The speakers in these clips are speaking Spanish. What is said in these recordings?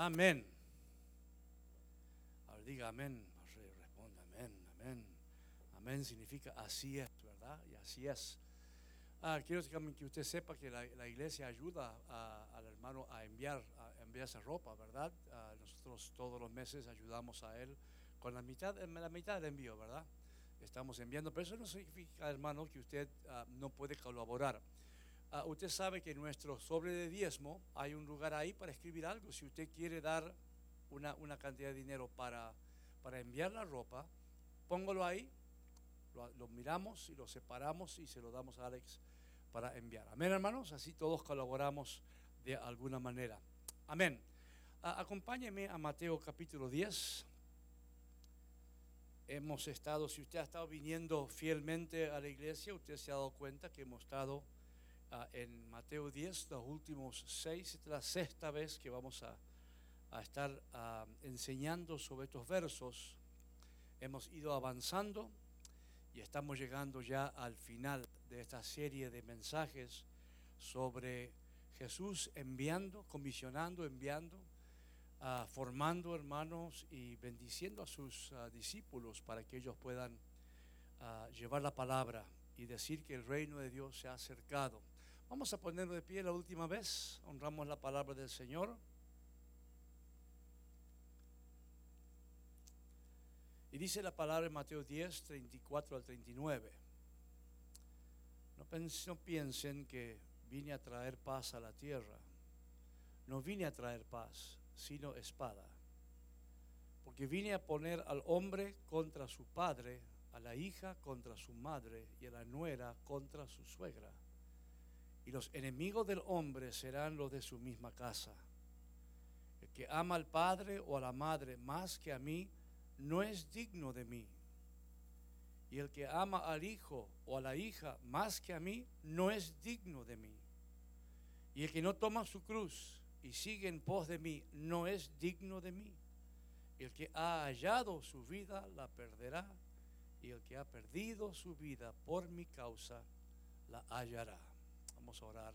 Amén. Ahora diga amén. Responda amén, amén. Amén significa así es, ¿verdad? Y así es. Ah, quiero que usted sepa que la, iglesia ayuda al hermano a enviar, a enviar esa ropa, ¿verdad? Nosotros todos los meses ayudamos a él con la mitad, la mitad del envío, ¿verdad? Estamos enviando, pero eso no significa, hermano, que usted ah, no puede colaborar. Usted sabe que en nuestro sobre de diezmo hay un lugar ahí para escribir algo. Si usted quiere dar una, una cantidad de dinero para, para enviar la ropa, póngalo ahí, lo, miramos y lo separamos y se lo damos a Alex para enviar. Amén, hermanos. Así todos colaboramos de alguna manera. Amén. acompáñeme a Mateo capítulo 10. Hemos estado, si usted ha estado viniendo fielmente a la iglesia, usted se ha dado cuenta que hemos estado ah, en Mateo 10 los últimos seis, es la sexta vez que vamos a, estar ah, enseñando sobre estos versos. Hemos ido avanzando y estamos llegando ya al final de esta serie de mensajes sobre Jesús enviando, comisionando, enviando, ah, formando hermanos y bendiciendo a sus discípulos para que ellos puedan llevar la palabra y decir que el reino de Dios se ha acercado. Vamos a ponerlo de pie la última vez, honramos la palabra del Señor. Y dice la palabra en Mateo 10, 34 al 39. No, piensen que vine a traer paz a la tierra. No vine a traer paz, sino espada. Porque vine a poner al hombre contra su padre, a la hija contra su madre y a la nuera contra su suegra. Y los enemigos del hombre serán los de su misma casa. El que ama al padre o a la madre más que a mí, no es digno de mí. Y el que ama al hijo o a la hija más que a mí, no es digno de mí. Y el que no toma su cruz y sigue en pos de mí, no es digno de mí. El que ha hallado su vida, la perderá. Y el que ha perdido su vida por mi causa, la hallará. Orar.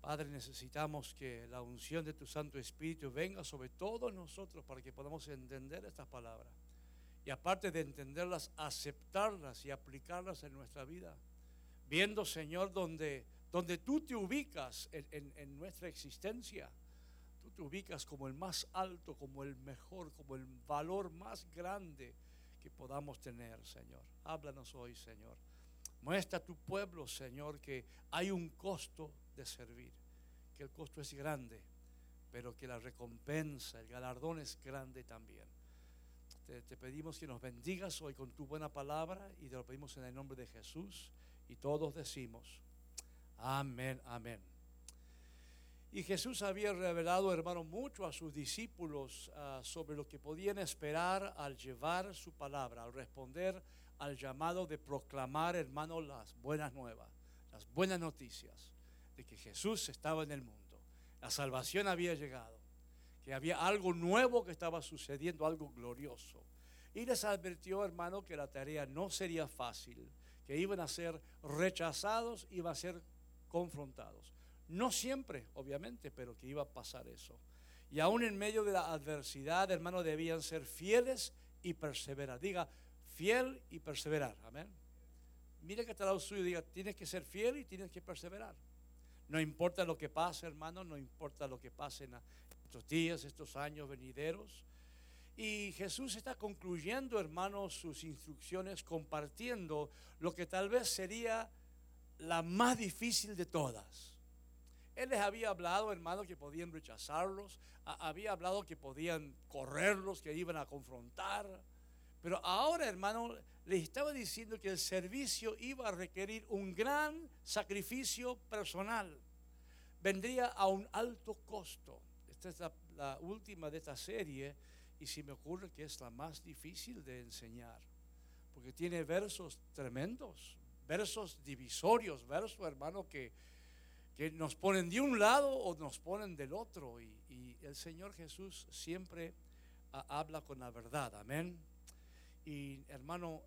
Padre, necesitamos que la unción de tu Santo Espíritu venga sobre todos nosotros para que podamos entender estas palabras. Y aparte de entenderlas, aceptarlas y aplicarlas en nuestra vida. Viendo, Señor, donde, donde tú te ubicas en, en nuestra existencia. Tú te ubicas como el más alto, como el mejor, como el valor más grande que podamos tener, Señor. Háblanos hoy, Señor. Muestra a tu pueblo, Señor, que hay un costo de servir, que el costo es grande, pero que la recompensa, el galardón es grande también. Te, pedimos que nos bendigas hoy con tu buena palabra y te lo pedimos en el nombre de Jesús y todos decimos, amén, amén. Y Jesús había revelado, hermano, mucho a sus discípulos ah, sobre lo que podían esperar al llevar su palabra, al responder al llamado de proclamar, hermano, las buenas nuevas, las buenas noticias de que Jesús estaba en el mundo. La salvación había llegado, que había algo nuevo que estaba sucediendo, algo glorioso. Y les advirtió, hermano, que la tarea no sería fácil, que iban a ser rechazados, iban a ser confrontados. No siempre, obviamente, pero que iba a pasar eso. Y aún en medio de la adversidad, hermano, debían ser fieles y perseverar. Diga, fiel y perseverar. Amén. Mire que está al lado suyo diga, tienes que ser fiel y tienes que perseverar. No importa lo que pase, hermano, no importa lo que pase en estos días, estos años venideros. Y Jesús está concluyendo, hermano, sus instrucciones compartiendo lo que tal vez sería la más difícil de todas. Él les había hablado, hermano, que podían rechazarlos, había hablado que podían correrlos, que iban a confrontar. Pero ahora, hermano, les estaba diciendo que el servicio iba a requerir un gran sacrificio personal. Vendría a un alto costo. Esta es la, última de esta serie y si me ocurre que es la más difícil de enseñar. Porque tiene versos tremendos, versos divisorios, versos, hermano, que, que nos ponen de un lado o nos ponen del otro. Y, el Señor Jesús siempre habla con la verdad. Amén. Y hermano,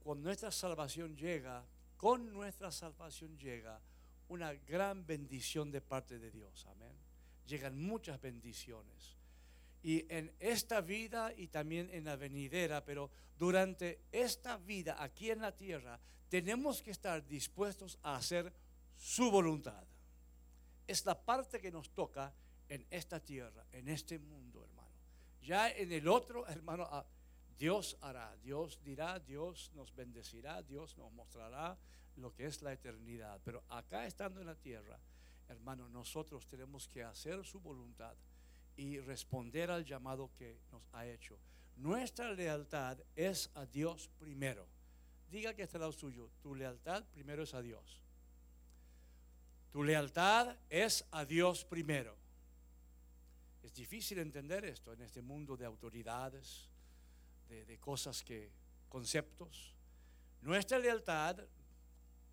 cuando nuestra salvación llega, con nuestra salvación llega una gran bendición de parte de Dios. Amén. llegan muchas bendiciones. Y en esta vida y también en la venidera, pero durante esta vida aquí en la tierra, tenemos que estar dispuestos a hacer su voluntad. Es la parte que nos toca en esta tierra, en este mundo, hermano. Ya en el otro, hermano, ah, Dios hará, Dios dirá, Dios nos bendecirá, Dios nos mostrará lo que es la eternidad. Pero acá estando en la tierra, hermano, nosotros tenemos que hacer su voluntad y responder al llamado que nos ha hecho. Nuestra lealtad es a Dios primero. Diga que está al lado suyo, tu lealtad primero es a Dios. Tu lealtad es a Dios primero. Es difícil entender esto en este mundo de autoridades, de, cosas que, conceptos. Nuestra lealtad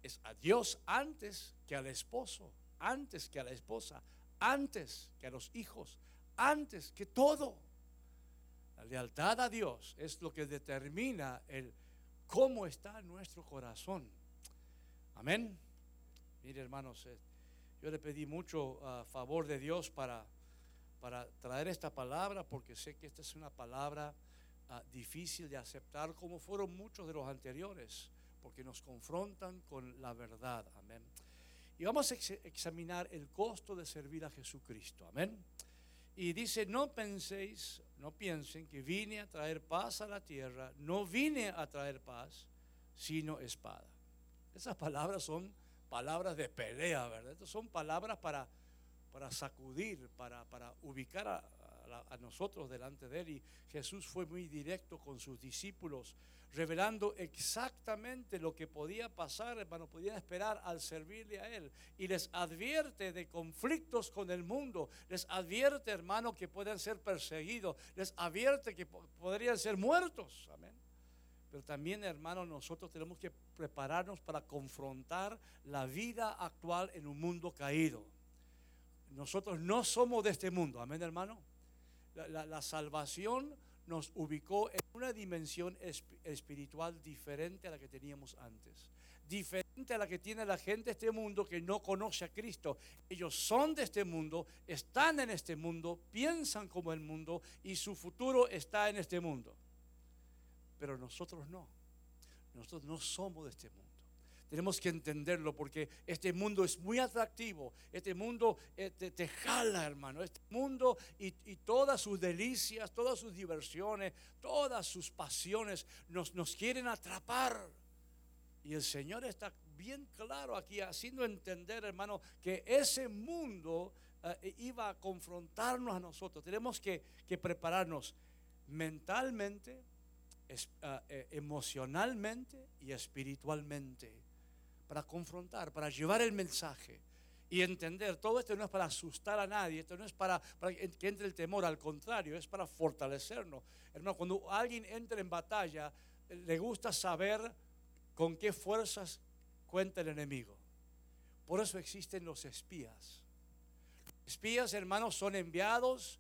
es a Dios antes que al esposo, antes que a la esposa, antes que a los hijos, antes que todo. La lealtad a Dios es lo que determina el cómo está nuestro corazón. Amén. Mire, hermanos, eh, yo le pedí mucho a favor de Dios para, para traer esta palabra, porque sé que esta es una palabra ah, difícil de aceptar, como fueron muchos de los anteriores, porque nos confrontan con la verdad. Amén. Y vamos a examinar el costo de servir a Jesucristo. Amén. Y dice, no penséis, no piensen que vine a traer paz a la tierra, no vine a traer paz, sino espada. Esas palabras son palabras de pelea, ¿verdad? Estas son palabras para, para sacudir, para, para ubicar a, a, nosotros delante de Él. Y Jesús fue muy directo con sus discípulos, revelando exactamente lo que podía pasar, hermano, podían esperar al servirle a Él. Y les advierte de conflictos con el mundo, les advierte, hermano, que pueden ser perseguidos, les advierte que podrían ser muertos. Amén. Pero también, hermano, nosotros tenemos que prepararnos para confrontar la vida actual en un mundo caído. Nosotros no somos de este mundo, amén, hermano la, salvación nos ubicó en una dimensión espiritual diferente a la que teníamos antes. Diferente a la que tiene la gente de este mundo que no conoce a Cristo. Ellos son de este mundo, están en este mundo, piensan como el mundo y su futuro está en este mundo. Pero nosotros no. Nosotros no somos de este mundo. Tenemos que entenderlo porque este mundo es muy atractivo. Este mundo eh, te, jala, hermano. Este mundo y, todas sus delicias, todas sus diversiones, todas sus pasiones nos, nos quieren atrapar. Y el Señor está bien claro aquí, haciendo entender, hermano, que ese mundo eh, iba a confrontarnos a nosotros. Tenemos que, prepararnos mentalmente, eh, emocionalmente y espiritualmente para confrontar, para llevar el mensaje y entender, todo esto no es para asustar a nadie, esto no es para, que entre el temor, al contrario, es para fortalecernos. Hermano, cuando alguien entra en batalla, le gusta saber con qué fuerzas cuenta el enemigo. Por eso existen los espías. Espías, hermanos, son enviados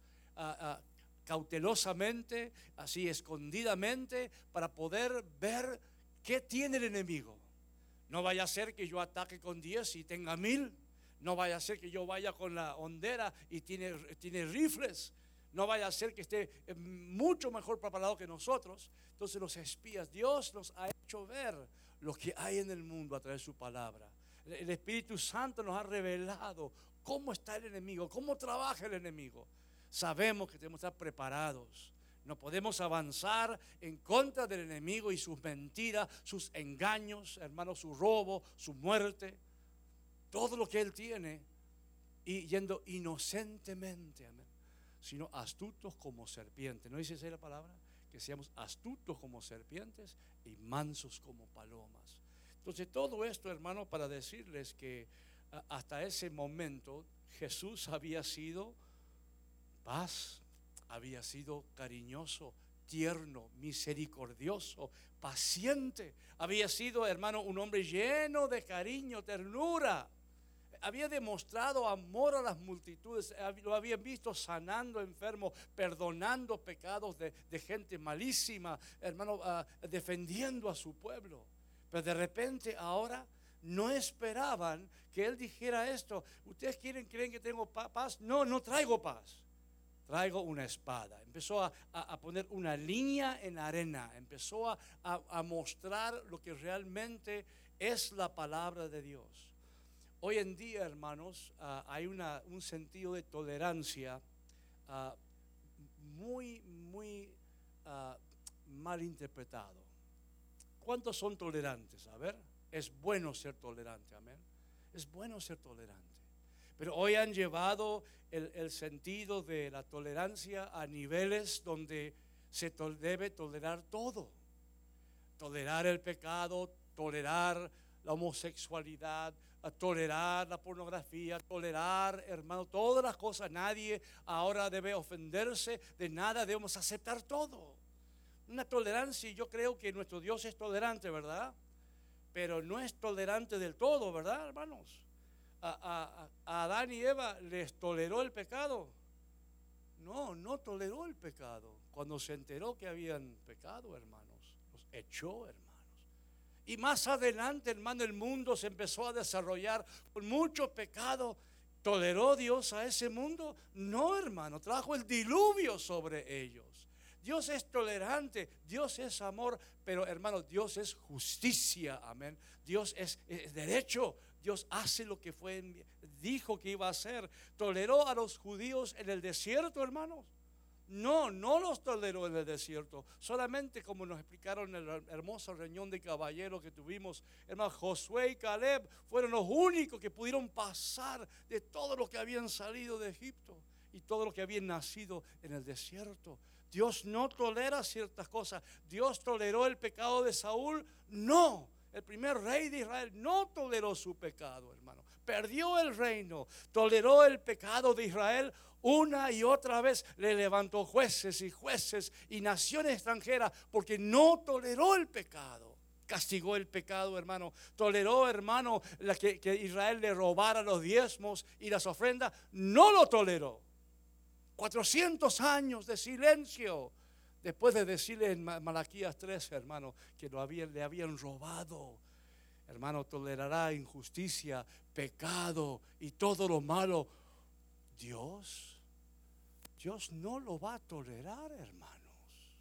cautelosamente, así escondidamente, para poder ver qué tiene el enemigo. No vaya a ser que yo ataque con 10 y tenga mil. No vaya a ser que yo vaya con la hondera y tiene, tiene rifles. No vaya a ser que esté eh, mucho mejor preparado que nosotros. Entonces los espías, Dios nos ha hecho ver lo que hay en el mundo a través de su palabra. El Espíritu Santo nos ha revelado cómo está el enemigo, cómo trabaja el enemigo. Sabemos que tenemos que estar preparados. No podemos avanzar en contra del enemigo y sus mentiras, sus engaños, hermano, su robo, su muerte, todo lo que él tiene, y yendo inocentemente, amén, sino astutos como serpientes. ¿No dice así la palabra? Que seamos astutos como serpientes y mansos como palomas. Entonces, todo esto, hermano, para decirles que hasta ese momento Jesús había sido paz, había sido cariñoso, tierno, misericordioso, paciente. Había sido, hermano, un hombre lleno de cariño, ternura. Había demostrado amor a las multitudes. Lo habían visto sanando enfermos, perdonando pecados de, gente malísima, hermano, ah, defendiendo a su pueblo. Pero de repente ahora no esperaban que él dijera esto. ¿Ustedes quieren, creen que tengo paz? No, no traigo paz. Traigo una espada. Empezó a, poner una línea en arena. Empezó a, mostrar lo que realmente es la palabra de Dios. Hoy en día, hermanos, ah, hay una, un sentido de tolerancia ah, muy, muy uh, mal interpretado. ¿Cuántos son tolerantes? A ver, es bueno ser tolerante, amén. Es bueno ser tolerante. Pero hoy han llevado el, sentido de la tolerancia a niveles donde se debe tolerar todo. Tolerar el pecado, tolerar la homosexualidad, tolerar la pornografía, tolerar, hermano, todas las cosas. Nadie ahora debe ofenderse de nada, debemos aceptar todo. Una tolerancia, y yo creo que nuestro Dios es tolerante, ¿verdad? Pero no es tolerante del todo, ¿verdad, hermanos? A, Adán y Eva les toleró el pecado. No, no toleró el pecado. Cuando se enteró que habían pecado, hermanos, los echó, hermanos. Y más adelante, hermano, el mundo se empezó a desarrollar con mucho pecado. ¿Toleró Dios a ese mundo? No, hermano, trajo el diluvio sobre ellos. Dios es tolerante, Dios es amor, pero hermano, Dios es justicia, amén. Dios es, derecho, Dios hace lo que fue, dijo que iba a hacer. Toleró a los judíos en el desierto, hermanos. No, no los toleró en el desierto. Solamente como nos explicaron en el hermoso reunión de caballeros que tuvimos, hermano Josué y Caleb fueron los únicos que pudieron pasar de todo lo que habían salido de Egipto y todo lo que habían nacido en el desierto. Dios no tolera ciertas cosas. Dios toleró el pecado de Saúl. No, el primer rey de Israel no toleró su pecado, hermano. Perdió el reino, toleró el pecado de Israel una y otra vez le levantó jueces y jueces y naciones extranjeras porque no toleró el pecado. Castigó el pecado, hermano. Toleró, hermano, la que, que Israel le robara los diezmos y las ofrendas. No lo toleró. 400 años de silencio. Después de decirle en Malaquías 3, hermano, que lo habían, le habían robado. Hermano, tolerará injusticia, pecado y todo lo malo. Dios, Dios no lo va a tolerar, hermanos.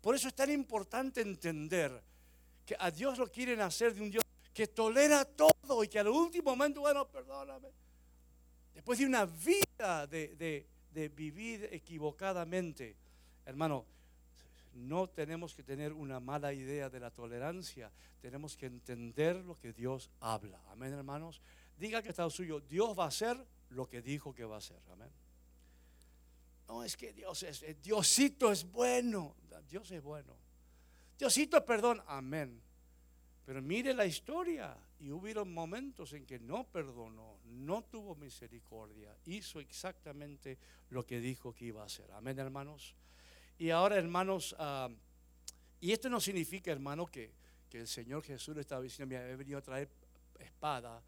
Por eso es tan importante entender que a Dios lo quieren hacer de un Dios que tolera todo y que al último momento, bueno, perdóname. Después de una vida de, de vivir equivocadamente, hermano, no tenemos que tener una mala idea de la tolerancia, tenemos que entender lo que Dios habla. Amén, hermanos. Diga que está suyo, Dios va a hacer lo que dijo que va a hacer. Amén. No es que Dios es, eh, Diosito es bueno. Dios es bueno. Diosito, perdón. Amén. Pero mire la historia. Y hubo momentos en que no perdonó, no tuvo misericordia. Hizo exactamente lo que dijo que iba a hacer. Amén, hermanos. Y ahora, hermanos, ah, y esto no significa, hermano, que, el Señor Jesús le estaba diciendo, me he venido a traer espada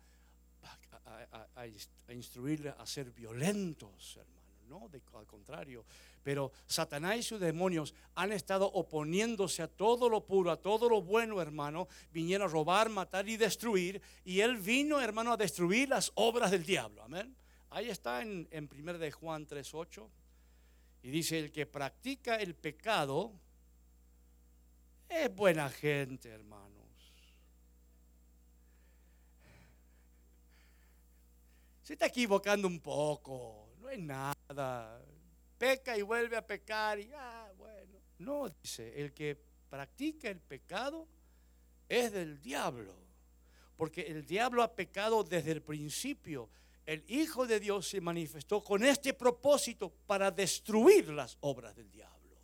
a, instruirle a ser violentos, hermano. No, al contrario. Pero Satanás y sus demonios han estado oponiéndose a todo lo puro, a todo lo bueno, hermano. Vinieron a robar, matar y destruir. Y él vino, hermano, a destruir las obras del diablo. Amén. Ahí está en, en 1 de Juan 3.8. Y dice, el que practica el pecado es buena gente, hermano. se está equivocando un poco, no es nada. Peca y vuelve a pecar y, ah, bueno. No, dice, el que practica el pecado es del diablo, porque el diablo ha pecado desde el principio. El Hijo de Dios se manifestó con este propósito para destruir las obras del diablo.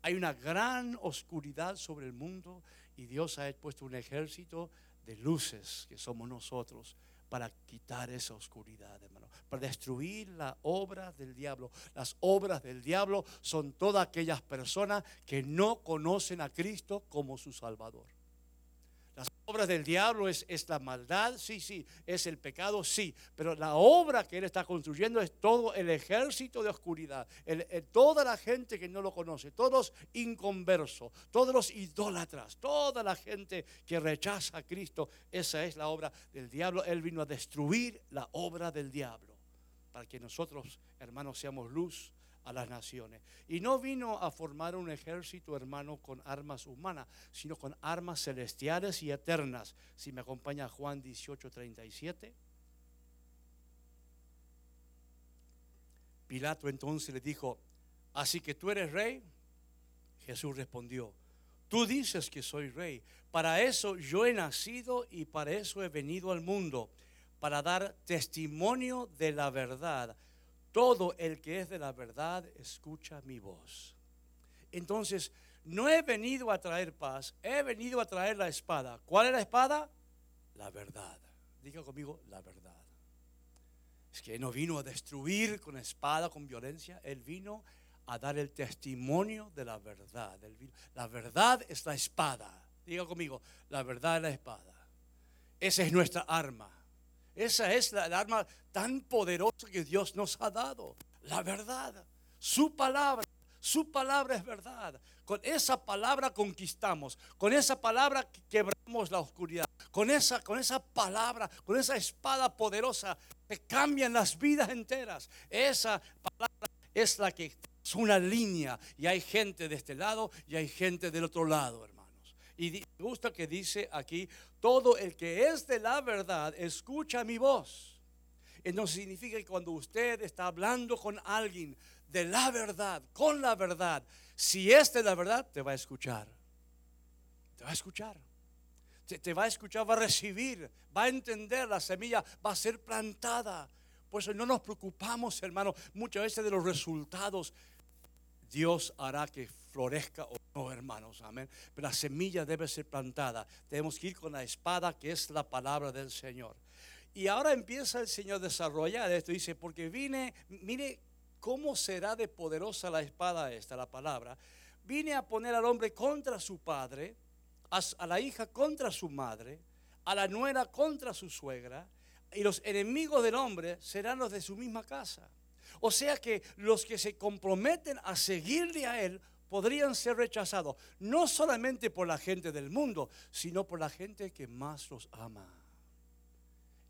Hay una gran oscuridad sobre el mundo y Dios ha puesto un ejército de luces que somos nosotros para quitar esa oscuridad, hermano, para destruir la obra del diablo. Las obras del diablo son todas aquellas personas que no conocen a Cristo como su Salvador. Las obras del diablo es, es, la maldad, sí, sí, es el pecado, sí, pero la obra que él está construyendo es todo el ejército de oscuridad, toda la gente que no lo conoce, todos inconversos, todos los idólatras, toda la gente que rechaza a Cristo, esa es la obra del diablo. Él vino a destruir la obra del diablo para que nosotros, hermanos, seamos luz a las naciones. Y no vino a formar un ejército, hermano, con armas humanas, sino con armas celestiales y eternas. Si me acompaña Juan 18, 37. Pilato entonces le dijo, así que tú eres rey. Jesús respondió, tú dices que soy rey. Para eso yo he nacido y para eso he venido al mundo, para dar testimonio de la verdad todo el que es de la verdad escucha mi voz. Entonces, no he venido a traer paz, he venido a traer la espada. ¿Cuál es la espada? La verdad. Diga conmigo, la verdad. Es que no vino a destruir con espada, con violencia. Él vino a dar el testimonio de la verdad. La verdad es la espada. Diga conmigo, la verdad es la espada. Esa es nuestra arma. Esa es la, arma tan poderosa que Dios nos ha dado. La verdad. Su palabra. Su palabra es verdad. Con esa palabra conquistamos. Con esa palabra quebramos la oscuridad. Con esa, con esa palabra, con esa espada poderosa que cambian las vidas enteras. Esa palabra es la que es una línea. Y hay gente de este lado y hay gente del otro lado, y me gusta que dice aquí, todo el que es de la verdad escucha mi voz. Entonces significa que cuando usted está hablando con alguien de la verdad, con la verdad, si es de la verdad, te va a escuchar. Te va a escuchar. Te, te, va a escuchar, va a recibir, va a entender, la semilla va a ser plantada. Por eso no nos preocupamos, hermano, muchas veces de los resultados. Dios hará que florezca o no, hermanos, amén. Pero la semilla debe ser plantada. Tenemos que ir con la espada que es la palabra del Señor. Y ahora empieza el Señor a desarrollar esto. Dice, porque vine, mire cómo será de poderosa la espada esta, la palabra. Vine a poner al hombre contra su padre, a la hija contra su madre, a la nuera contra su suegra, y los enemigos del hombre serán los de su misma casa. O sea que los que se comprometen a seguirle a Él podrían ser rechazados, no solamente por la gente del mundo, sino por la gente que más los ama.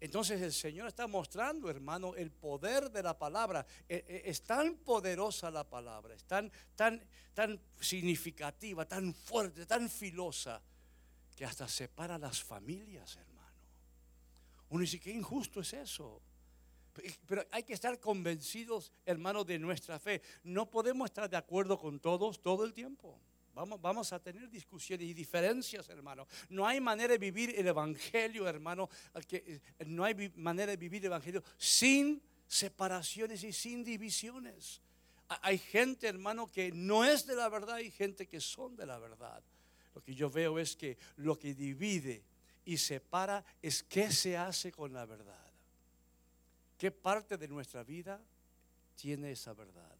Entonces el Señor está mostrando, hermano, el poder de la palabra. E, e, es tan poderosa la palabra, es tan, tan, tan significativa, tan fuerte, tan filosa, que hasta separa las familias, hermano. Uno dice, qué injusto es eso. Pero hay que estar convencidos, hermanos, de nuestra fe. No podemos estar de acuerdo con todos todo el tiempo. Vamos, vamos a tener discusiones y diferencias, hermano. No hay manera de vivir el Evangelio, hermano. Que, eh, no hay manera de vivir el Evangelio sin separaciones y sin divisiones. Hay gente, hermano, que no es de la verdad y gente que son de la verdad. Lo que yo veo es que lo que divide y separa es qué se hace con la verdad. ¿Qué parte de nuestra vida tiene esa verdad?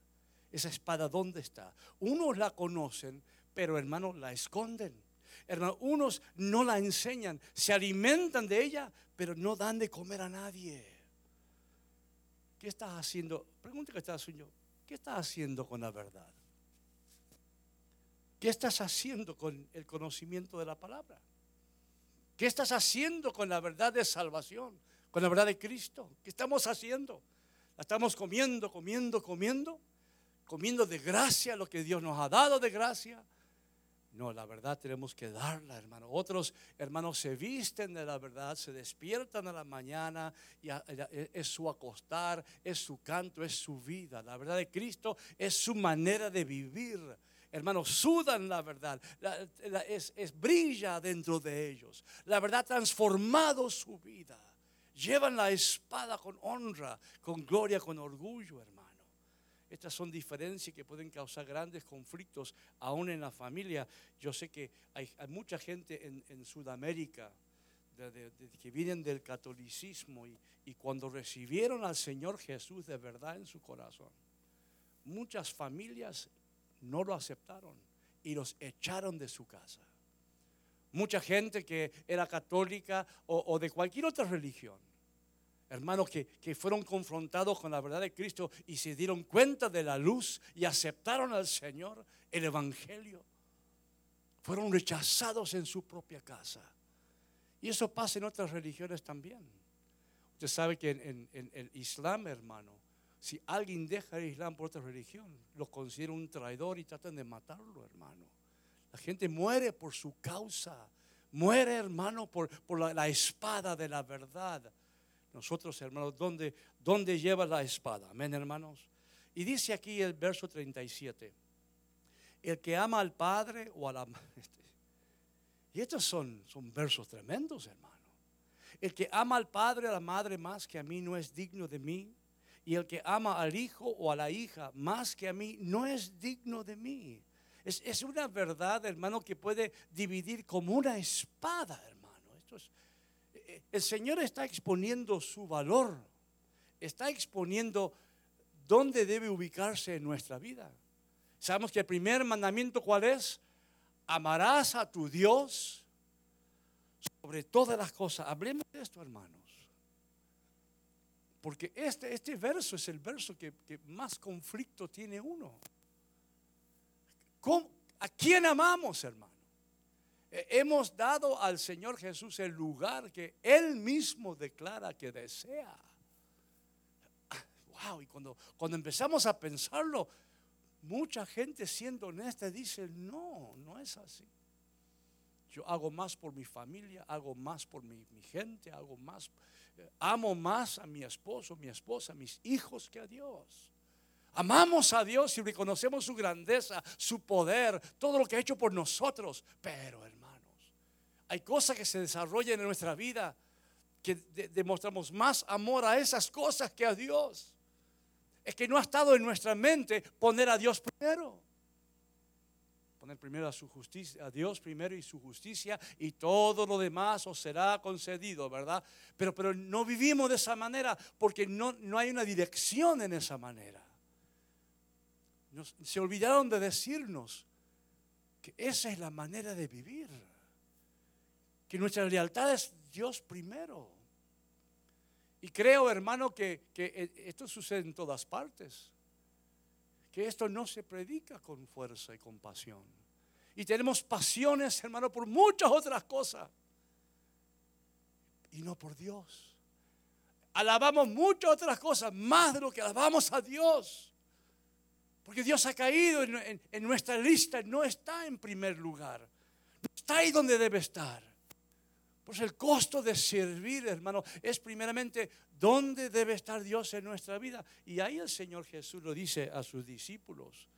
Esa espada, ¿dónde está? Unos la conocen, pero hermanos la esconden. Hermanos, unos no la enseñan, se alimentan de ella, pero no dan de comer a nadie. ¿Qué estás haciendo? Pregunta que estás haciendo. ¿Qué estás haciendo con la verdad? ¿Qué estás haciendo con el conocimiento de la palabra? ¿Qué estás haciendo con la verdad de salvación? Con la verdad de Cristo. ¿Qué estamos haciendo? ¿La estamos comiendo, comiendo, comiendo? ¿Comiendo de gracia lo que Dios nos ha dado de gracia? No, la verdad tenemos que darla, hermano. Otros hermanos se visten de la verdad, se despiertan a la mañana y es su acostar, es su canto, es su vida. La verdad de Cristo es su manera de vivir. Hermanos, sudan la verdad, es, es, brilla dentro de ellos. La verdad ha transformado su vida llevan la espada con honra, con gloria, con orgullo, hermano. Estas son diferencias que pueden causar grandes conflictos aún en la familia. Yo sé que hay, mucha gente en, Sudamérica que vienen del catolicismo y, cuando recibieron al Señor Jesús de verdad en su corazón, muchas familias no lo aceptaron y los echaron de su casa. Mucha gente que era católica o, de cualquier otra religión. Hermanos que, que, fueron confrontados con la verdad de Cristo y se dieron cuenta de la luz y aceptaron al Señor, el Evangelio. Fueron rechazados en su propia casa. Y eso pasa en otras religiones también. Usted sabe que en, el Islam, hermano, si alguien deja el Islam por otra religión, lo considera un traidor y tratan de matarlo, hermano. La gente muere por su causa. Muere, hermano, por, la, espada de la verdad. Nosotros, hermanos, ¿dónde, ¿dónde lleva la espada? Amén, hermanos. Y dice aquí el verso 37. El que ama al Padre o a la... Y estos son, son versos tremendos, hermano. El que ama al padre o a la madre más que a mí no es digno de mí. Y el que ama al hijo o a la hija más que a mí no es digno de mí. Es, es una verdad, hermano, que puede dividir como una espada, hermano. Esto es, eh, el Señor está exponiendo su valor. Está exponiendo dónde debe ubicarse en nuestra vida. Sabemos que el primer mandamiento, ¿cuál es? amarás a tu Dios sobre todas las cosas. Hablemos de esto, hermanos. Porque este, este verso es el verso que, más conflicto tiene uno. ¿A quién amamos, hermano? Eh, hemos dado al Señor Jesús el lugar que Él mismo declara que desea. Wow, y cuando, cuando empezamos a pensarlo, Mucha gente siendo honesta dice, no, no es así. Yo hago más por mi familia, hago más por mi, gente, hago más, eh, amo más a mi esposo, mi esposa, mis hijos que a Dios. Amamos a Dios y reconocemos su grandeza, su poder, todo lo que ha hecho por nosotros. Pero hermanos, hay cosas que se desarrollan en nuestra vida que demostramos más amor a esas cosas que a Dios es que no ha estado en nuestra mente poner a Dios primero. Poner primero a su justicia, a Dios primero y su justicia y todo lo demás os será concedido, ¿verdad? Pero, pero no vivimos de esa manera porque no, no hay una dirección en esa manera. Se olvidaron de decirnos que esa es la manera de vivir. Que nuestra lealtad es Dios primero. Y creo, hermano, que, eh, esto sucede en todas partes. Que esto no se predica con fuerza y con pasión. Y tenemos pasiones, hermano, por muchas otras cosas. Y no por Dios. Alabamos muchas otras cosas, más de lo que alabamos a Dios. Porque Dios ha caído en, nuestra lista, no está en primer lugar. No está ahí donde debe estar. Pues el costo de servir, hermano, es primeramente dónde debe estar Dios en nuestra vida. Y ahí el Señor Jesús lo dice a sus discípulos.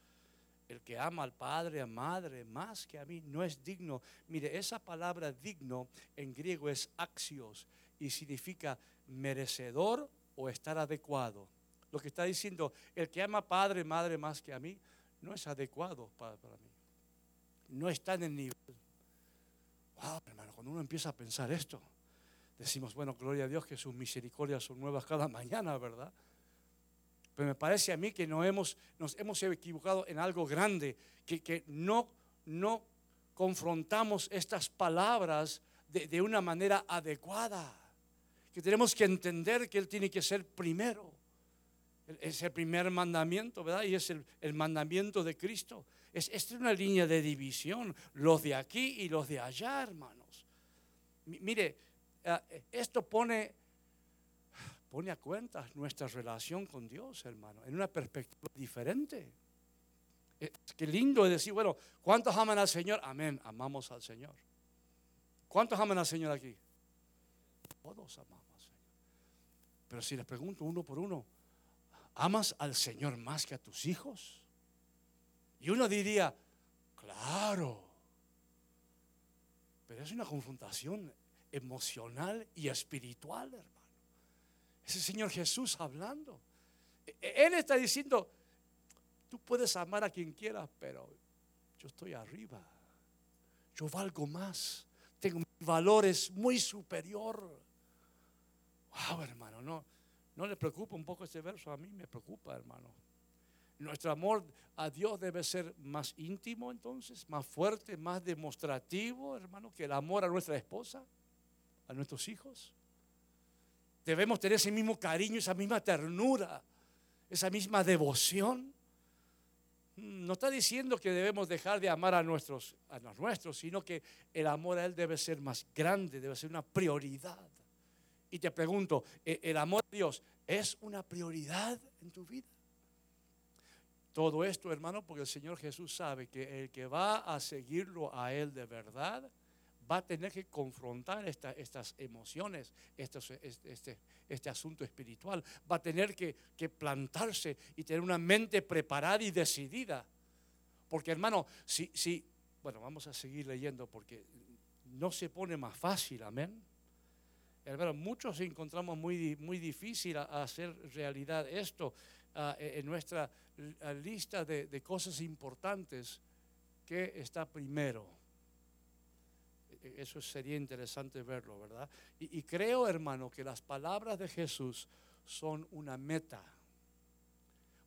El que ama al padre, a madre, más que a mí, no es digno. Mire, esa palabra digno en griego es axios y significa merecedor o estar adecuado. Lo que está diciendo, el que ama padre, madre más que a mí, no es adecuado para, mí. No está en el nivel Wow, hermano, cuando uno empieza a pensar esto, decimos, bueno, gloria a Dios que sus misericordias son nuevas cada mañana, ¿verdad? Pero me parece a mí que no hemos, nos hemos equivocado en algo grande, que, que no, no confrontamos estas palabras de, de, una manera adecuada, que tenemos que entender que Él tiene que ser primero. Es el primer mandamiento, ¿verdad? Y es el, el mandamiento de Cristo. Es, es una línea de división, los de aquí y los de allá, hermanos. mire, eh, esto pone, pone a cuenta nuestra relación con Dios, hermano, en una perspectiva diferente. Es qué lindo es decir, bueno, ¿cuántos aman al Señor? Amén, amamos al Señor. ¿Cuántos aman al Señor aquí? Todos amamos al Señor. Pero si les pregunto uno por uno, ¿amas al Señor más que a tus hijos? Y uno diría, claro, pero es una confrontación emocional y espiritual, hermano. Es el Señor Jesús hablando. E, e, Él está diciendo, tú puedes amar a quien quieras, pero yo estoy arriba. Yo valgo más. Tengo valores muy superior. Wow, hermano, no, no le preocupa un poco este verso. A mí me preocupa, hermano. Nuestro amor a Dios debe ser más íntimo entonces, más fuerte, más demostrativo, hermano, que el amor a nuestra esposa, a nuestros hijos. Debemos tener ese mismo cariño, esa misma ternura, esa misma devoción. No está diciendo que debemos dejar de amar a nuestros, a los nuestros, sino que el amor a Él debe ser más grande, debe ser una prioridad. Y te pregunto, ¿e-, ¿el amor a Dios es una prioridad en tu vida? Todo esto, hermano, porque el Señor Jesús sabe que el que va a seguirlo a Él de verdad, va a tener que confrontar estas emociones, este, este, asunto espiritual. Va a tener que, plantarse y tener una mente preparada y decidida. Porque hermano, si, bueno, vamos a seguir leyendo porque no se pone más fácil, amén. Hermano, muchos encontramos muy, muy difícil hacer realidad esto e, en nuestra lista de, cosas importantes que está primero. E, eso sería interesante verlo, ¿verdad? Y, creo, hermano, que las palabras de Jesús son una meta.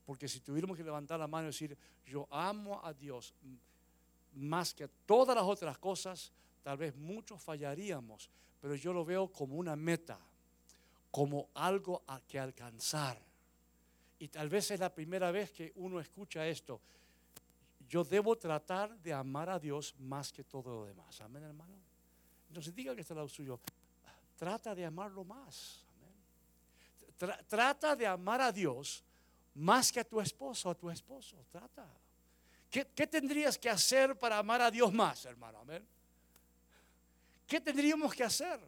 Porque si tuviéramos que levantar la mano y decir, yo amo a Dios más que todas las otras cosas, tal vez muchos fallaríamos, pero yo lo veo como una meta, como algo a que alcanzar. Y tal vez es la primera vez que uno escucha esto. Yo debo tratar de amar a Dios más que todo lo demás. Amén, hermano. Entonces diga que está al lado suyo. Trata de amarlo más. trata de amar a Dios más que a tu esposo a tu esposo. Trata. ¿Qué, tendrías que hacer para amar a Dios más, hermano? Amén. ¿Qué tendríamos que hacer?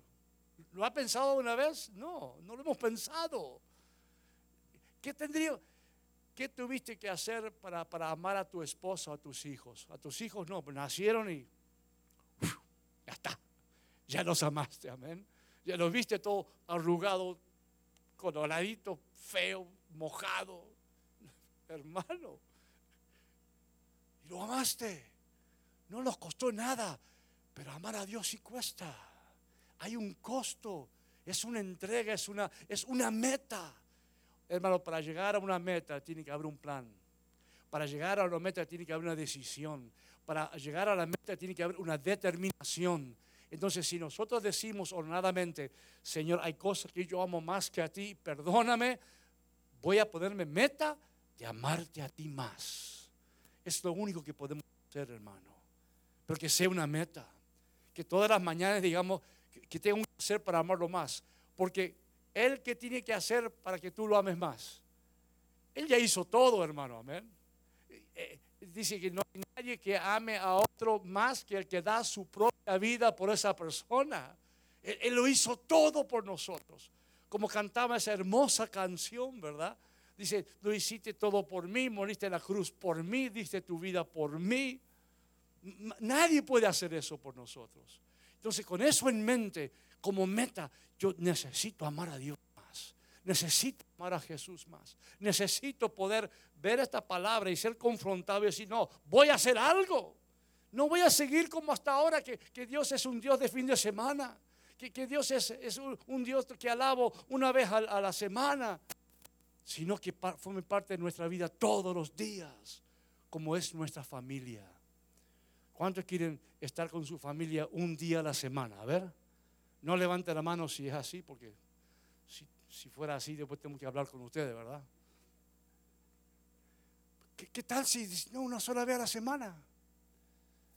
¿Lo ha pensado una vez? No, no lo hemos pensado. ¿Qué tendría, qué tuviste que hacer para, para amar a tu esposo, a tus hijos? A tus hijos no, nacieron y ya está ya los amaste, amén. Ya los viste todo arrugado, coloradito, feo, mojado, hermano. Y lo amaste. No nos costó nada, pero amar a Dios sí cuesta. Hay un costo, es una entrega, es una, es una meta. Hermano, para llegar a una meta tiene que haber un plan. Para llegar a una meta tiene que haber una decisión. Para llegar a la meta tiene que haber una determinación. Entonces, si nosotros decimos honradamente, Señor, hay cosas que yo amo más que a ti, perdóname, voy a ponerme meta de amarte a ti más. Es lo único que podemos hacer, hermano. Pero que sea una meta. Que todas las mañanas digamos que, tengo que hacer para amarlo más. Porque Él que tiene que hacer para que tú lo ames más. Él ya hizo todo, hermano. Amén. Eh, dice que no hay nadie que ame a otro más que el que da su propia vida por esa persona. Él, lo hizo todo por nosotros. Como cantaba esa hermosa canción, ¿verdad? Dice, lo hiciste todo por mí, moriste en la cruz por mí, diste tu vida por mí. Nadie puede hacer eso por nosotros. Entonces, con eso en mente, como meta, yo necesito amar a Dios. Necesito amar a Jesús más. Necesito poder ver esta palabra y ser confrontado y decir, no, voy a hacer algo. No voy a seguir como hasta ahora, que, Dios es un Dios de fin de semana. Que, Dios es, un, Dios que alabo una vez a, la semana. Sino que forme parte de nuestra vida todos los días, como es nuestra familia. ¿Cuántos quieren estar con su familia un día a la semana? A ver, no levante la mano si es así, porque si fuera así, después tengo que hablar con ustedes, ¿verdad? ¿Qué, tal si no una sola vez a la semana?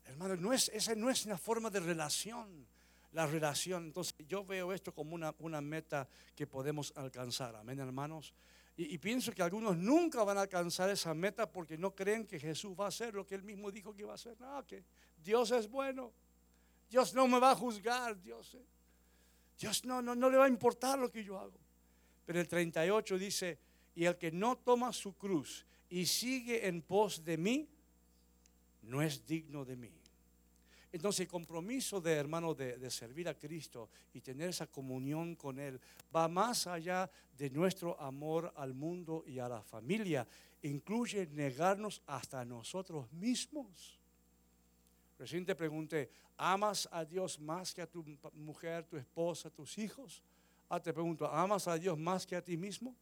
Hermano, no es, esa no es una forma de relación. La relación, entonces yo veo esto como una, una meta que podemos alcanzar, amén hermanos. Y, pienso que algunos nunca van a alcanzar esa meta porque no creen que Jesús va a hacer lo que él mismo dijo que iba a hacer. No, que Dios es bueno. Dios no me va a juzgar. Dios, Dios no, no, no le va a importar lo que yo hago. Pero el 38 dice, y el que no toma su cruz y sigue en pos de mí, no es digno de mí. Entonces el compromiso de hermano de, servir a Cristo y tener esa comunión con Él va más allá de nuestro amor al mundo y a la familia. Incluye negarnos hasta nosotros mismos. Recién te pregunté, ¿amas a Dios más que a tu mujer, tu esposa, tus hijos? Ah, te pregunto, ¿amas a Dios más que a ti mismo?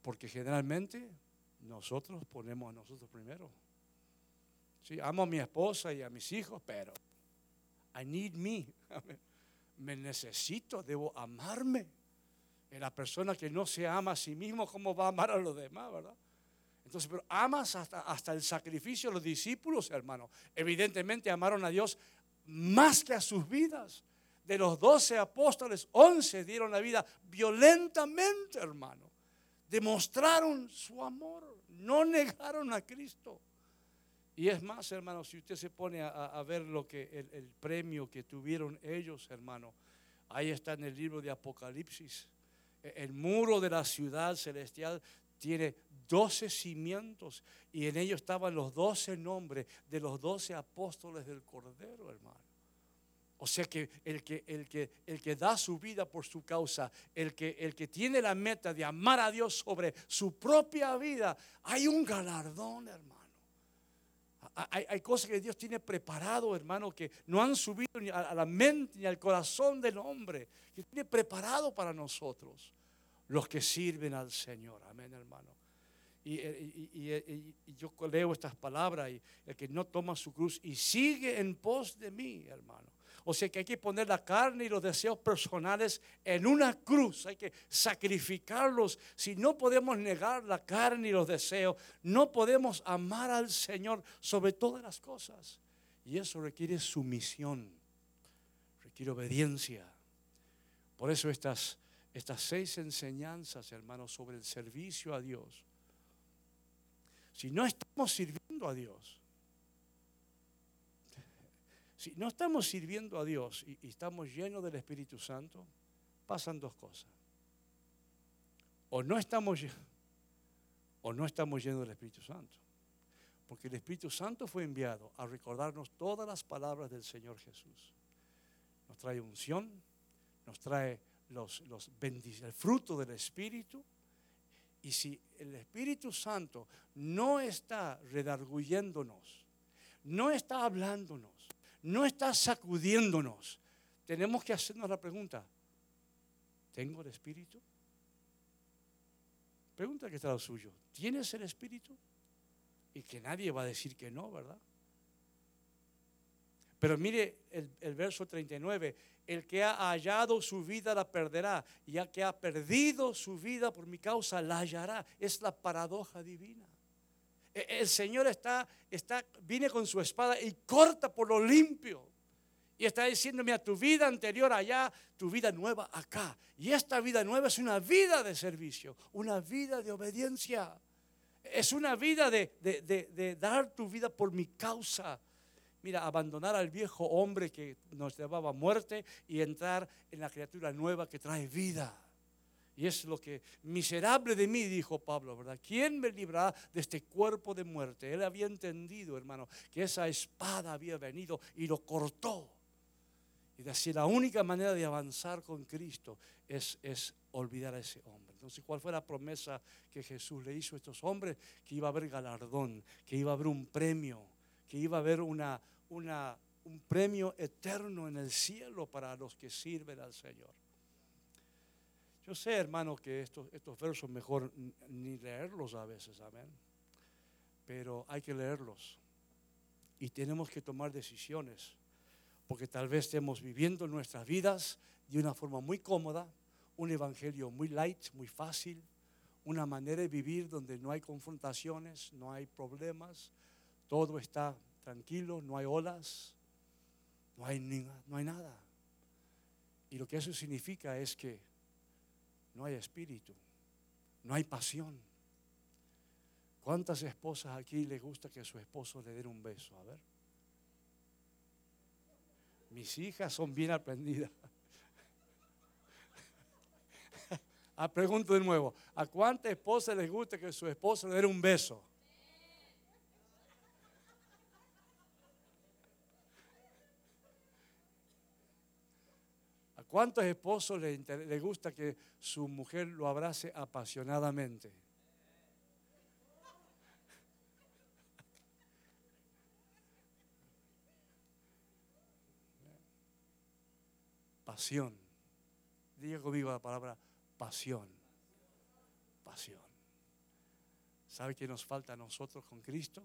Porque generalmente nosotros ponemos a nosotros primero. Sí, amo a mi esposa y a mis hijos, pero I need me. Me necesito, debo amarme. En la persona que no se ama a sí mismo, ¿cómo va a amar a los demás, verdad? Entonces, pero amas hasta, hasta el sacrificio. Los discípulos, hermano, evidentemente amaron a Dios más que a sus vidas. De los doce apóstoles, once dieron la vida violentamente, hermano. Demostraron su amor, no negaron a Cristo. Y es más, hermano, si usted se pone a, ver lo que el, el, premio que tuvieron ellos, hermano, ahí está en el libro de Apocalipsis. E, el muro de la ciudad celestial tiene doce cimientos y en ellos estaban los doce nombres de los doce apóstoles del Cordero, hermano. O sea que el que, el que el que da su vida por su causa, el que, el que tiene la meta de amar a Dios sobre su propia vida, hay un galardón, hermano. Hay, cosas que Dios tiene preparado, hermano, que no han subido ni a, la mente ni al corazón del hombre, que tiene preparado para nosotros, los que sirven al Señor. Amén, hermano. Eh, y, y, yo leo estas palabras y el que no toma su cruz y sigue en pos de mí, hermano. O sea que hay que poner la carne y los deseos personales en una cruz. Hay que sacrificarlos. Si no podemos negar la carne y los deseos, no podemos amar al Señor sobre todas las cosas. Y eso requiere sumisión, requiere obediencia. Por eso estas, estas seis enseñanzas, hermanos, sobre el servicio a Dios si no estamos sirviendo a Dios, si no estamos sirviendo a Dios y, estamos llenos del Espíritu Santo, pasan dos cosas. O no estamos o no estamos llenos del Espíritu Santo. Porque el Espíritu Santo fue enviado a recordarnos todas las palabras del Señor Jesús. Nos trae unción, nos trae los, los el fruto del Espíritu y si el Espíritu Santo no está redarguyéndonos, no está hablándonos, no está sacudiéndonos, tenemos que hacernos la pregunta, ¿tengo el Espíritu? Pregunta que está lo suyo, ¿tienes el Espíritu? Y que nadie va a decir que no, ¿verdad? Pero mire el, el verso 39, el que ha hallado su vida la perderá, y ya que ha perdido su vida por mi causa la hallará. Es la paradoja divina. E, el Señor está, está, viene con su espada y corta por lo limpio. Y está diciendo, mira, tu vida anterior allá, tu vida nueva acá. Y esta vida nueva es una vida de servicio, una vida de obediencia. Es una vida de, de dar tu vida por mi causa mira, abandonar al viejo hombre que nos llevaba a muerte y entrar en la criatura nueva que trae vida. Y es lo que, miserable de mí, dijo Pablo, ¿verdad? ¿Quién me librará de este cuerpo de muerte? Él había entendido, hermano, que esa espada había venido y lo cortó. Y decir, la única manera de avanzar con Cristo es, es olvidar a ese hombre. Entonces, ¿cuál fue la promesa que Jesús le hizo a estos hombres? Que iba a haber galardón, que iba a haber un premio que iba a haber una, una, un premio eterno en el cielo para los que sirven al Señor. Yo sé, hermano, que estos, estos versos mejor ni leerlos a veces, amén. Pero hay que leerlos y tenemos que tomar decisiones, porque tal vez estemos viviendo nuestras vidas de una forma muy cómoda, un evangelio muy light, muy fácil, una manera de vivir donde no hay confrontaciones, no hay problemas, todo está tranquilo, no hay olas, no hay, no hay nada. Y lo que eso significa es que no hay espíritu, no hay pasión. ¿Cuántas esposas aquí les gusta que su esposo le dé un beso? A ver. Mis hijas son bien aprendidas. ah, pregunto de nuevo, ¿a cuántas esposas les gusta que su esposo le dé un beso? ¿Cuántos esposos le, gusta que su mujer lo abrace apasionadamente? Pasión. Diga conmigo la palabra pasión. Pasión. ¿Sabe qué nos falta a nosotros con Cristo?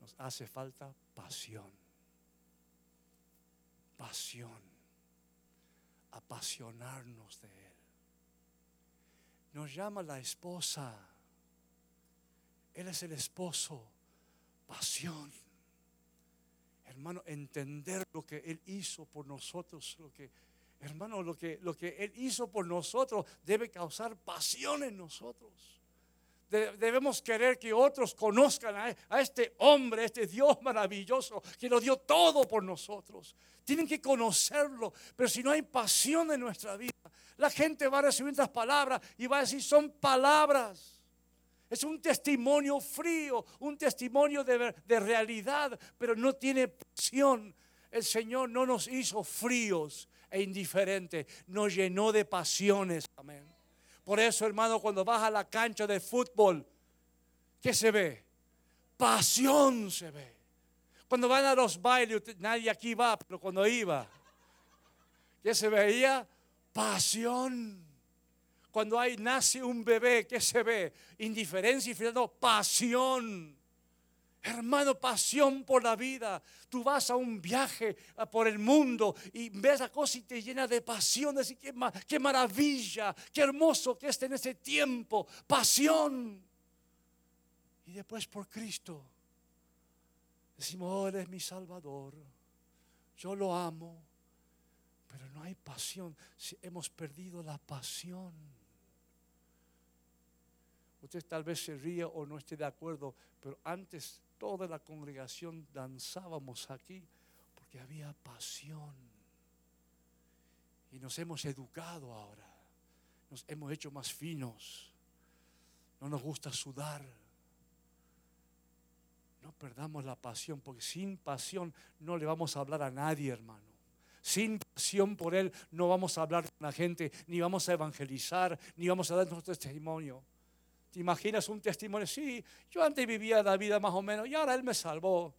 Nos hace falta pasión. Pasión. Apasionarnos de Él. Nos llama la esposa. Él es el esposo. Pasión. Hermano, entender lo que Él hizo por nosotros, lo que, hermano, lo que, lo que Él hizo por nosotros debe causar pasión en nosotros debemos querer que otros conozcan a, este hombre, a este Dios maravilloso que lo dio todo por nosotros. Tienen que conocerlo, pero si no hay pasión en nuestra vida, la gente va a recibir estas palabras y va a decir, son palabras. Es un testimonio frío, un testimonio de, de realidad, pero no tiene pasión. El Señor no nos hizo fríos e indiferentes, nos llenó de pasiones. Amén. Por eso, hermano, cuando vas a la cancha de fútbol, ¿qué se ve? Pasión se ve. Cuando van a los bailes, nadie aquí va, pero cuando iba, ¿qué se veía? Pasión. Cuando hay, nace un bebé, ¿qué se ve? Indiferencia y no, pasión. Hermano, pasión por la vida. Tú vas a un viaje por el mundo y ves la cosa y te llena de pasión. Decir, qué, maravilla, qué hermoso que esté en ese tiempo. Pasión. Y después por Cristo. Decimos, oh, Él mi Salvador. Yo lo amo. Pero no hay pasión. Hemos perdido la pasión. Usted tal vez se ríe o no esté de acuerdo, pero antes toda la congregación danzábamos aquí porque había pasión. Y nos hemos educado ahora, nos hemos hecho más finos, no nos gusta sudar. No perdamos la pasión, porque sin pasión no le vamos a hablar a nadie, hermano. Sin pasión por Él no vamos a hablar con la gente, ni vamos a evangelizar, ni vamos a dar nuestro testimonio. ¿Te imaginas un testimonio? Sí, yo antes vivía la vida más o menos y ahora Él me salvó.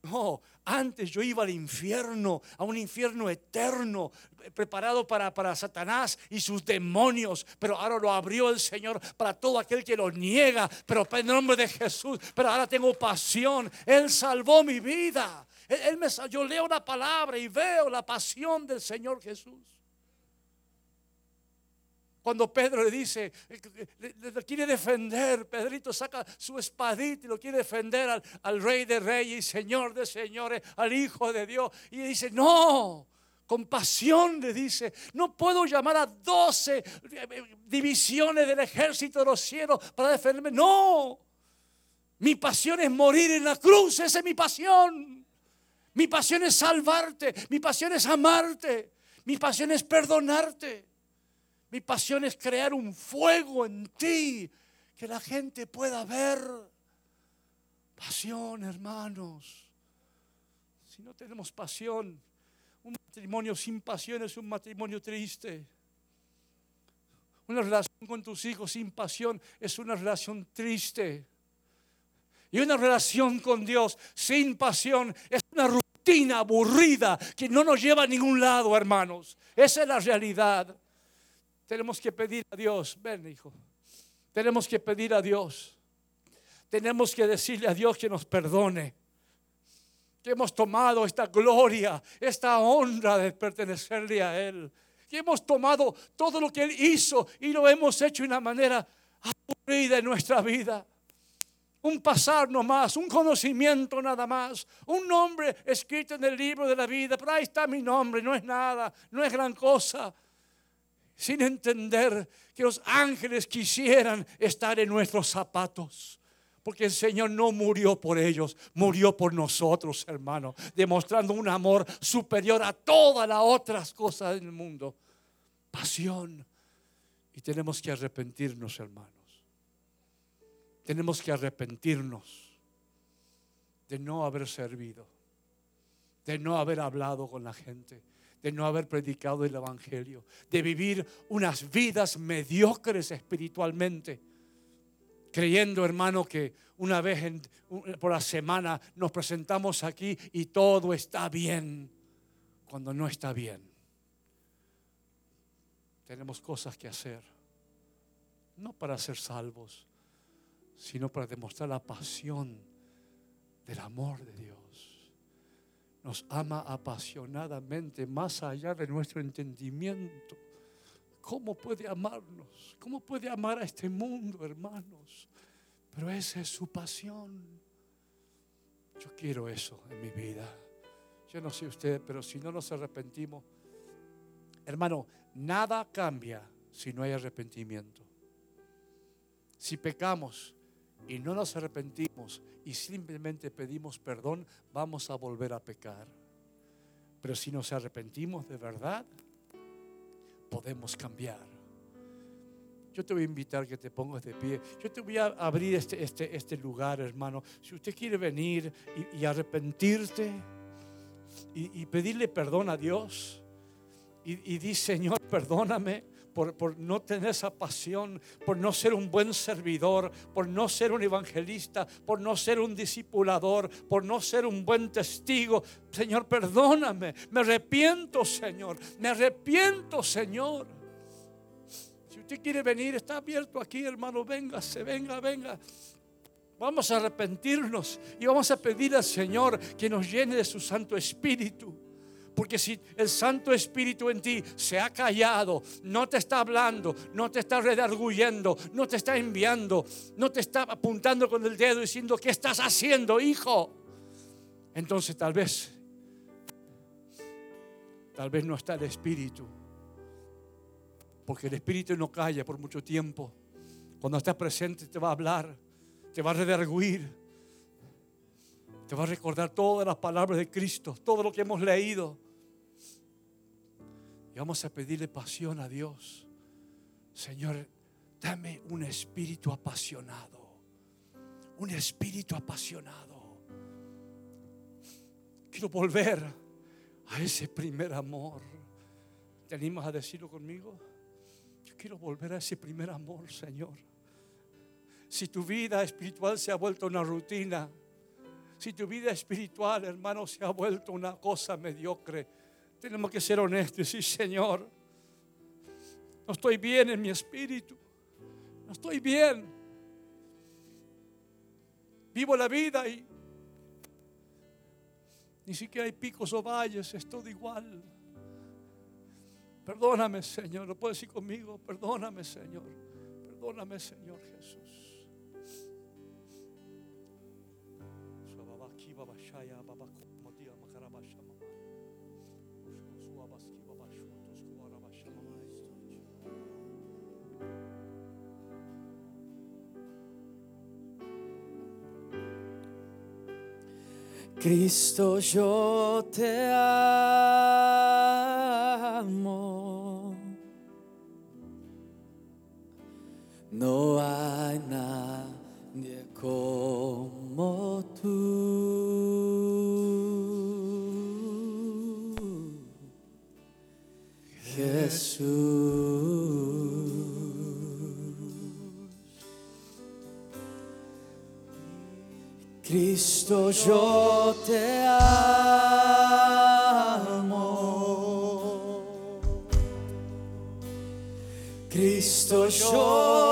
No, antes yo iba al infierno, a un infierno eterno, preparado para, para Satanás y sus demonios, pero ahora lo abrió el Señor para todo aquel que lo niega, pero en nombre de Jesús, pero ahora tengo pasión, Él salvó mi vida. Él, me, yo leo la palabra y veo la pasión del Señor Jesús. Cuando Pedro le dice, le, quiere defender, Pedrito saca su espadita y lo quiere defender al, rey de reyes y señor de señores, al hijo de Dios. Y dice, no, con pasión le dice, no puedo llamar a doce divisiones del ejército de los cielos para defenderme. No, mi pasión es morir en la cruz, esa es mi pasión. Mi pasión es salvarte, mi pasión es amarte, mi pasión es perdonarte. Mi pasión es crear un fuego en ti que la gente pueda ver. Pasión, hermanos. Si no tenemos pasión, un matrimonio sin pasión es un matrimonio triste. Una relación con tus hijos sin pasión es una relación triste. Y una relación con Dios sin pasión es una rutina aburrida que no nos lleva a ningún lado, hermanos. Esa es la realidad. Tenemos que pedir a Dios, ven hijo, tenemos que pedir a Dios, tenemos que decirle a Dios que nos perdone, que hemos tomado esta gloria, esta honra de pertenecerle a Él, que hemos tomado todo lo que Él hizo y lo hemos hecho de una manera aburrida en nuestra vida. Un pasar nomás, un conocimiento nada más, un nombre escrito en el libro de la vida, pero ahí está mi nombre, no es nada, no es gran cosa sin entender que los ángeles quisieran estar en nuestros zapatos. Porque el Señor no murió por ellos, murió por nosotros, hermano, demostrando un amor superior a todas las otras cosas del mundo. Pasión. Y tenemos que arrepentirnos, hermanos. Tenemos que arrepentirnos de no haber servido, de no haber hablado con la gente de no haber predicado el Evangelio, de vivir unas vidas mediocres espiritualmente, creyendo, hermano, que una vez por la semana nos presentamos aquí y todo está bien, cuando no está bien. Tenemos cosas que hacer, no para ser salvos, sino para demostrar la pasión del amor de Dios. Nos ama apasionadamente, más allá de nuestro entendimiento. ¿Cómo puede amarnos? ¿Cómo puede amar a este mundo, hermanos? Pero esa es su pasión. Yo quiero eso en mi vida. Yo no sé usted, pero si no nos arrepentimos, hermano, nada cambia si no hay arrepentimiento. Si pecamos y no nos arrepentimos y simplemente pedimos perdón, vamos a volver a pecar. Pero si nos arrepentimos de verdad, podemos cambiar. Yo te voy a invitar que te pongas de pie. Yo te voy a abrir este, este, este lugar, hermano. Si usted quiere venir y, arrepentirte y, pedirle perdón a Dios y, y dice, Señor, perdóname por, no tener esa pasión, por no ser un buen servidor, por no ser un evangelista, por no ser un discipulador, por no ser un buen testigo. Señor, perdóname. Me arrepiento, Señor. Me arrepiento, Señor. Si usted quiere venir, está abierto aquí, hermano. Véngase, venga, venga. Vamos a arrepentirnos y vamos a pedir al Señor que nos llene de su Santo Espíritu. Porque si el Santo Espíritu en ti se ha callado, no te está hablando, no te está redarguyendo, no te está enviando, no te está apuntando con el dedo diciendo, ¿qué estás haciendo, hijo? Entonces tal vez, tal vez no está el Espíritu. Porque el Espíritu no calla por mucho tiempo. Cuando estás presente te va a hablar, te va a redarguir, te va a recordar todas las palabras de Cristo, todo lo que hemos leído. Y vamos a pedirle pasión a Dios. Señor, dame un espíritu apasionado. Un espíritu apasionado. Quiero volver a ese primer amor. ¿Te animas a decirlo conmigo? Yo quiero volver a ese primer amor, Señor. Si tu vida espiritual se ha vuelto una rutina, si tu vida espiritual, hermano, se ha vuelto una cosa mediocre, tenemos que ser honestos y Señor, no estoy bien en mi espíritu, no estoy bien. Vivo la vida y ni siquiera hay picos o valles, es todo igual. Perdóname, Señor, lo puedes decir conmigo, perdóname, Señor, perdóname, Señor Jesús. Cristo, yo te amo. No hay nadie como tú, Jesús. Cristo, yo te amo. Cristo, yo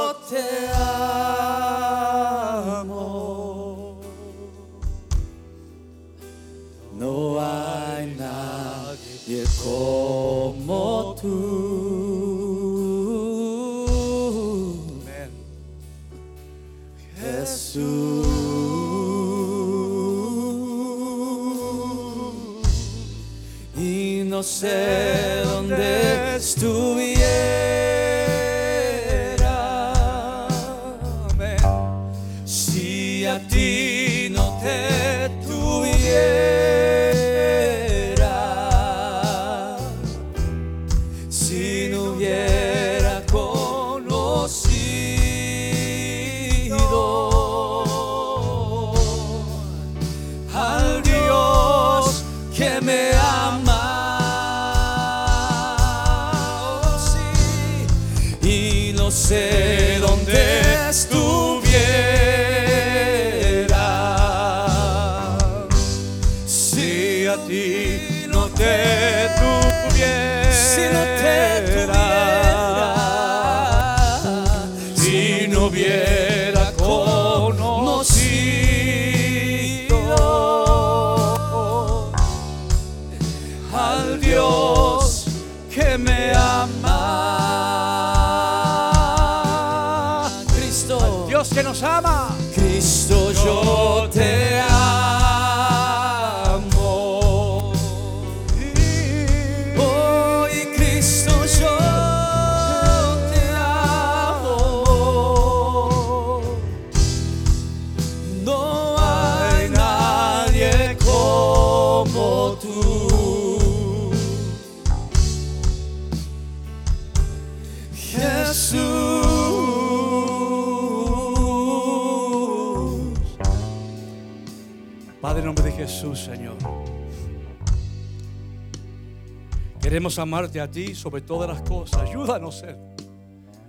Queremos amarte a ti sobre todas las cosas. Ayúdanos, Señor.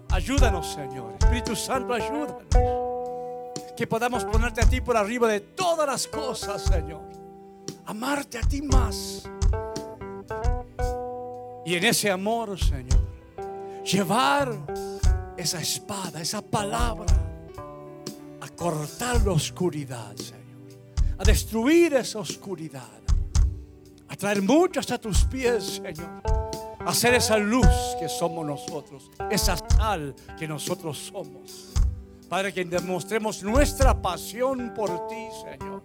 Ayúdanos, Señor. Espíritu Santo, ayúdanos. Que podamos ponerte a ti por arriba de todas las cosas, Señor. Amarte a ti más. Y en ese amor, Señor, llevar esa espada, esa palabra, a cortar la oscuridad, Señor. A destruir esa oscuridad. A traer muchos a tus pies, Señor. A ser esa luz que somos nosotros. Esa sal que nosotros somos. Padre, que demostremos nuestra pasión por ti, Señor.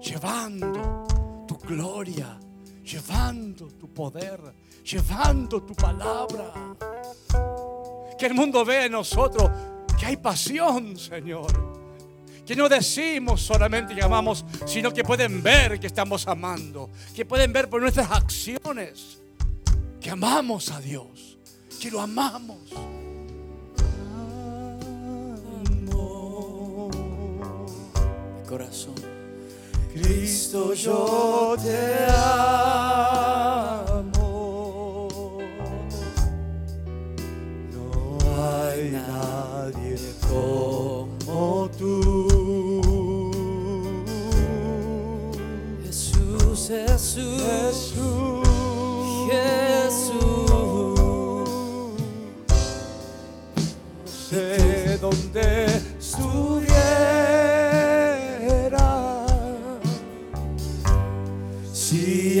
Llevando tu gloria, llevando tu poder, llevando tu palabra. Que el mundo vea en nosotros que hay pasión, Señor. Que no decimos solamente que amamos, sino que pueden ver que estamos amando. Que pueden ver por nuestras acciones que amamos a Dios. Que lo amamos. de corazón. Cristo, yo te amo.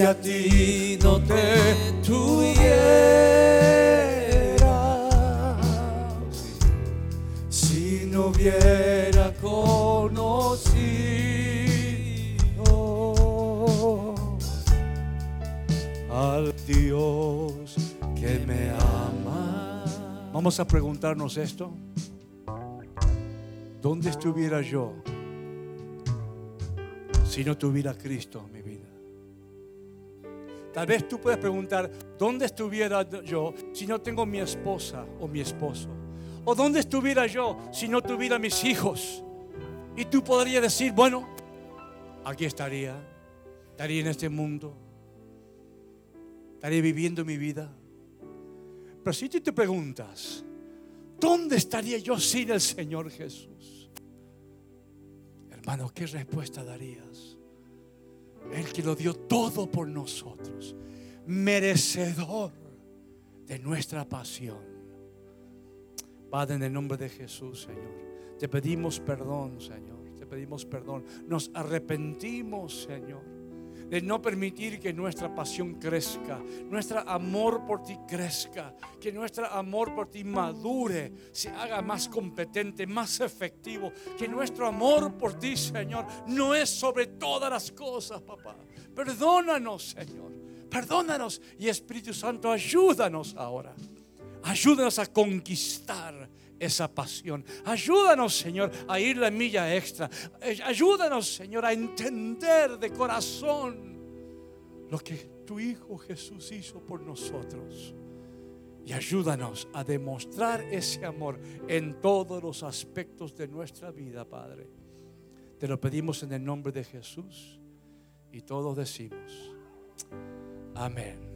A ti no te tuviera si no hubiera conocido al Dios que me ama Vamos a preguntarnos esto. ¿Dónde estuviera yo si no tuviera Cristo mi vida? Tal vez tú puedes preguntar, ¿dónde estuviera yo si no tengo mi esposa o mi esposo? ¿O dónde estuviera yo si no tuviera mis hijos? Y tú podrías decir, bueno, aquí estaría, estaría en este mundo, estaría viviendo mi vida. Pero si tú te preguntas, ¿dónde estaría yo sin el Señor Jesús? Hermano, ¿qué respuesta darías? El que lo dio todo por nosotros, merecedor de nuestra pasión. Padre, en el nombre de Jesús, Señor, te pedimos perdón, Señor, te pedimos perdón. Nos arrepentimos, Señor de no permitir que nuestra pasión crezca, nuestro amor por ti crezca, que nuestro amor por ti madure, se haga más competente, más efectivo, que nuestro amor por ti, Señor, no es sobre todas las cosas, papá. Perdónanos, Señor, perdónanos y Espíritu Santo, ayúdanos ahora. Ayúdanos a conquistar esa pasión. Ayúdanos, Señor, a ir la milla extra. Eh, Ayúdanos, Señor, a entender de corazón lo que tu Hijo Jesús hizo por nosotros. Y ayúdanos a demostrar ese amor en todos los aspectos de nuestra vida, Padre. Te lo pedimos en el nombre de Jesús y todos decimos, amén.